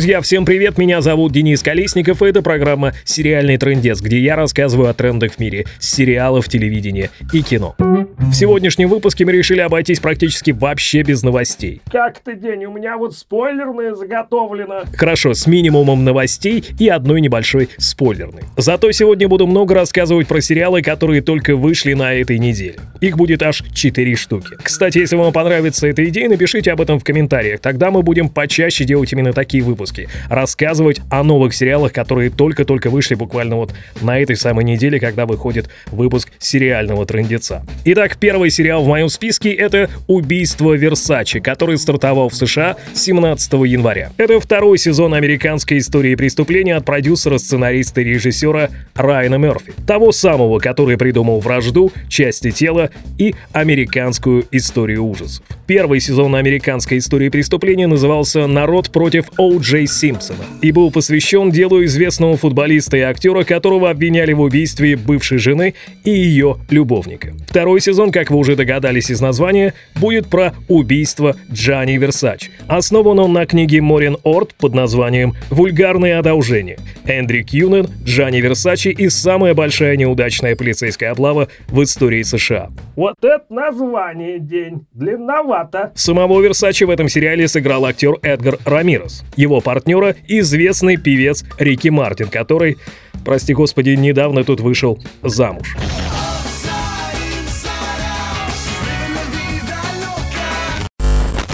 Друзья, всем привет, меня зовут Денис Колесников, и это программа «Сериальный трендец», где я рассказываю о трендах в мире сериалов, телевидения и кино. В сегодняшнем выпуске мы решили обойтись практически вообще без новостей. Как ты, день? У меня вот спойлерное заготовлено. Хорошо, с минимумом новостей и одной небольшой спойлерной. Зато сегодня буду много рассказывать про сериалы, которые только вышли на этой неделе. Их будет аж 4 штуки. Кстати, если вам понравится эта идея, напишите об этом в комментариях. Тогда мы будем почаще делать именно такие выпуски. Рассказывать о новых сериалах, которые только-только вышли буквально вот на этой самой неделе, когда выходит выпуск сериального трендеца. Итак, первый сериал в моем списке — это «Убийство Версачи», который стартовал в США 17 января. Это второй сезон американской истории преступления от продюсера, сценариста и режиссера Райана Мерфи. Того самого, который придумал «Вражду», «Части тела» и «Американскую историю ужасов». Первый сезон американской истории преступления назывался «Народ против О. Джей Симпсона» и был посвящен делу известного футболиста и актера, которого обвиняли в убийстве бывшей жены и ее любовника. Второй сезон как вы уже догадались из названия, будет про убийство Джани Версач. Основан он на книге Морин Орт под названием «Вульгарные одолжения». Эндрю Кьюнен, Джани Версачи и самая большая неудачная полицейская облава в истории США. Вот это название день. Длинновато. Самого Версачи в этом сериале сыграл актер Эдгар Рамирес. Его партнера — известный певец Рики Мартин, который, прости господи, недавно тут вышел замуж.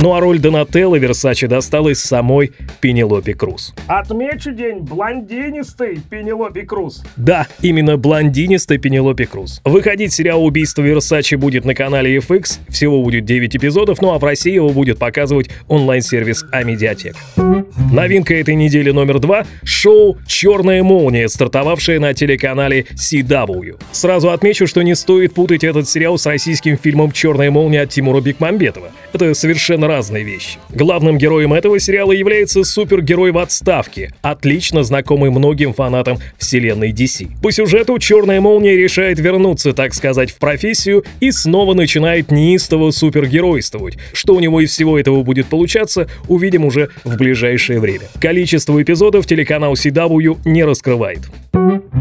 Ну а роль Донателло Версачи досталась самой Пенелопе Круз. Отмечу день блондинистой Пенелопе Круз. Да, именно блондинистой Пенелопе Круз. Выходить сериал «Убийство Версачи» будет на канале FX, всего будет 9 эпизодов, ну а в России его будет показывать онлайн-сервис Амедиатек. Новинка этой недели номер два — шоу «Черная молния», стартовавшее на телеканале CW. Сразу отмечу, что не стоит путать этот сериал с российским фильмом «Черная молния» от Тимура Бекмамбетова. Это совершенно разные вещи. Главным героем этого сериала является супергерой в отставке, отлично знакомый многим фанатам вселенной DC. По сюжету Черная Молния решает вернуться, так сказать, в профессию и снова начинает неистово супергеройствовать. Что у него из всего этого будет получаться, увидим уже в ближайшее время. Количество эпизодов телеканал CW не раскрывает.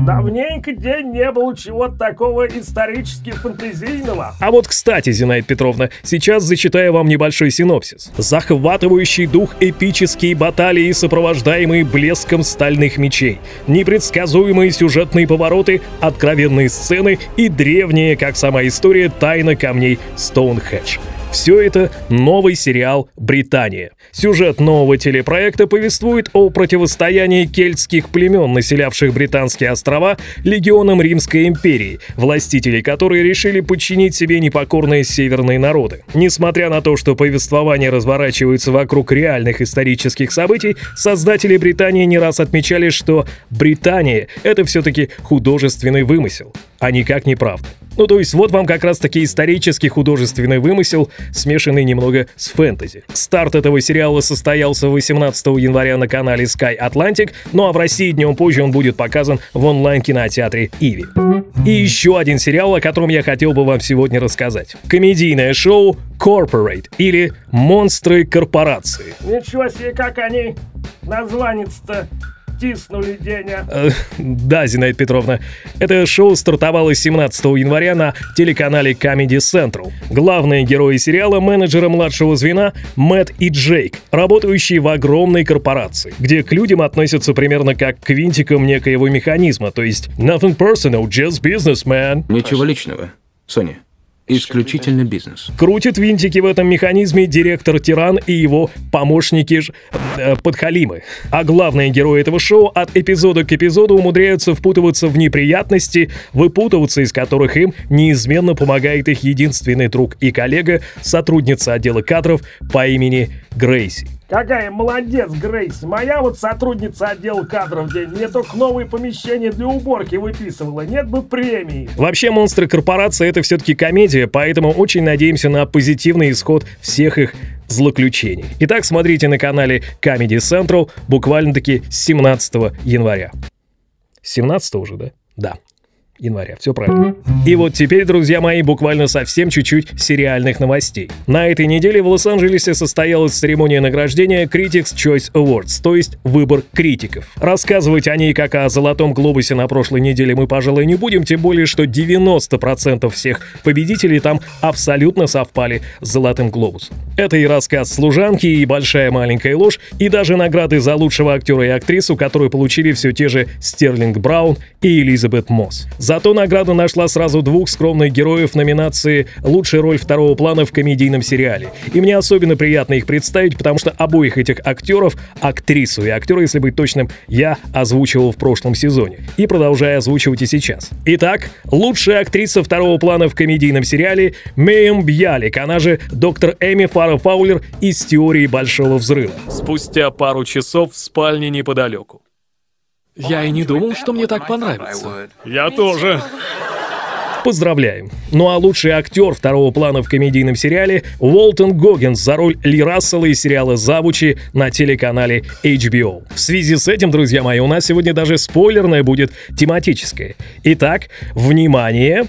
Давненько день не было чего-то такого исторически фантазийного. А вот, кстати, Зинаида Петровна, сейчас зачитаю вам небольшой синопсис. Захватывающий дух эпические баталии, сопровождаемые блеском стальных мечей, непредсказуемые сюжетные повороты, откровенные сцены и древние, как сама история, тайна камней Стоунхедж. Все это новый сериал «Британия». Сюжет нового телепроекта повествует о противостоянии кельтских племен, населявших британские острова, легионам Римской империи, властителей которые решили подчинить себе непокорные северные народы. Несмотря на то, что повествование разворачивается вокруг реальных исторических событий, создатели Британии не раз отмечали, что Британия — это все-таки художественный вымысел, а никак не правда. Ну, то есть вот вам как раз-таки исторический художественный вымысел, смешанный немного с фэнтези. Старт этого сериала состоялся 18 января на канале Sky Atlantic, ну а в России днем позже он будет показан в онлайн-кинотеатре Иви. И еще один сериал, о котором я хотел бы вам сегодня рассказать. Комедийное шоу Corporate или Монстры корпорации. Ничего себе, как они названец-то втиснули, Деня. Э, да, Зинаида Петровна. Это шоу стартовало 17 января на телеканале Comedy Central. Главные герои сериала — менеджеры младшего звена Мэтт и Джейк, работающие в огромной корпорации, где к людям относятся примерно как к винтикам некоего механизма, то есть nothing personal, just business, man. Ничего личного, Соня. Исключительно бизнес. Крутит винтики в этом механизме директор Тиран и его помощники ж, э, подхалимы. А главные герои этого шоу от эпизода к эпизоду умудряются впутываться в неприятности, выпутываться из которых им неизменно помогает их единственный друг и коллега, сотрудница отдела кадров по имени Грейси. Какая молодец, Грейс. Моя вот сотрудница отдела кадров день мне только новые помещения для уборки выписывала. Нет бы премии. Вообще, монстры корпорации это все-таки комедия, поэтому очень надеемся на позитивный исход всех их злоключений. Итак, смотрите на канале Comedy Central буквально-таки с 17 января. 17 уже, да? Да. Января, все правильно. И вот теперь, друзья мои, буквально совсем чуть-чуть сериальных новостей. На этой неделе в Лос-Анджелесе состоялась церемония награждения Critics Choice Awards, то есть выбор критиков. Рассказывать о ней как о Золотом Глобусе на прошлой неделе мы, пожалуй, не будем, тем более, что 90% всех победителей там абсолютно совпали с Золотым Глобусом. Это и рассказ «Служанки», и «Большая маленькая ложь», и даже награды за лучшего актера и актрису, которые получили все те же Стерлинг Браун и Элизабет Мосс. Зато награда нашла сразу двух скромных героев номинации «Лучшая роль второго плана в комедийном сериале». И мне особенно приятно их представить, потому что обоих этих актеров, актрису и актера, если быть точным, я озвучивал в прошлом сезоне. И продолжаю озвучивать и сейчас. Итак, лучшая актриса второго плана в комедийном сериале Мэйм Бьялик, она же доктор Эми Фара Фаулер из «Теории Большого Взрыва». Спустя пару часов в спальне неподалеку. Я и не думал, что мне так понравится. Я тоже. Поздравляем. Ну а лучший актер второго плана в комедийном сериале Уолтон Гоггинс за роль Ли Рассела из сериала «Завучи» на телеканале HBO. В связи с этим, друзья мои, у нас сегодня даже спойлерное будет тематическое. Итак, внимание!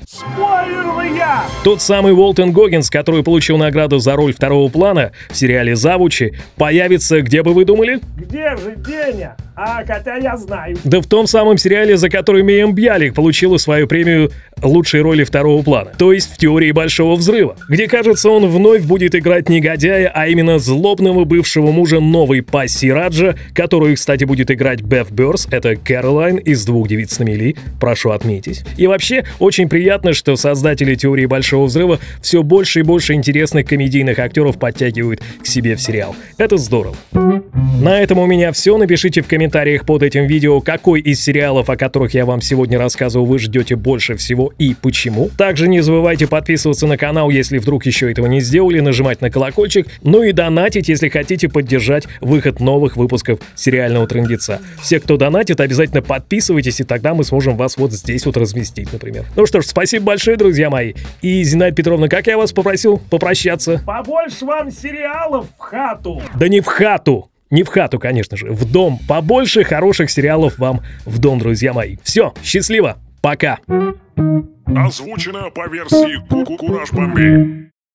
Тот самый Уолтон Гоггинс, который получил награду за роль второго плана в сериале «Завучи», появится, где бы вы думали? Где же Деня? А, хотя я знаю. Да в том самом сериале, за который Маим Бялик получила свою премию лучшей роли второго плана. То есть в «Теории Большого Взрыва», где, кажется, он вновь будет играть негодяя, а именно злобного бывшего мужа новой пассии Раджа, которую, кстати, будет играть Беф Бёрс, это Кэролайн из «Двух девиц на мели», прошу отметить. И вообще, очень приятно, что создатели «Теории Большого Взрыва» все больше и больше интересных комедийных актеров подтягивают к себе в сериал. Это здорово. На этом у меня все. Напишите в комментариях под этим видео, какой из сериалов, о которых я вам сегодня рассказывал, вы ждете больше всего и почему. Также не забывайте подписываться на канал, если вдруг еще этого не сделали, нажимать на колокольчик, ну и донатить, если хотите поддержать выход новых выпусков сериального трендеца. Все, кто донатит, обязательно подписывайтесь, и тогда мы сможем вас вот здесь вот разместить, например. Ну что ж, спасибо большое, друзья мои. И, Зинаида Петровна, как я вас попросил попрощаться? Побольше вам сериалов в хату. Да не в хату! Не в хату, конечно же, в дом. Побольше хороших сериалов вам в дом, друзья мои. Все, счастливо, пока. Озвучено по версии Кураж Бомбей.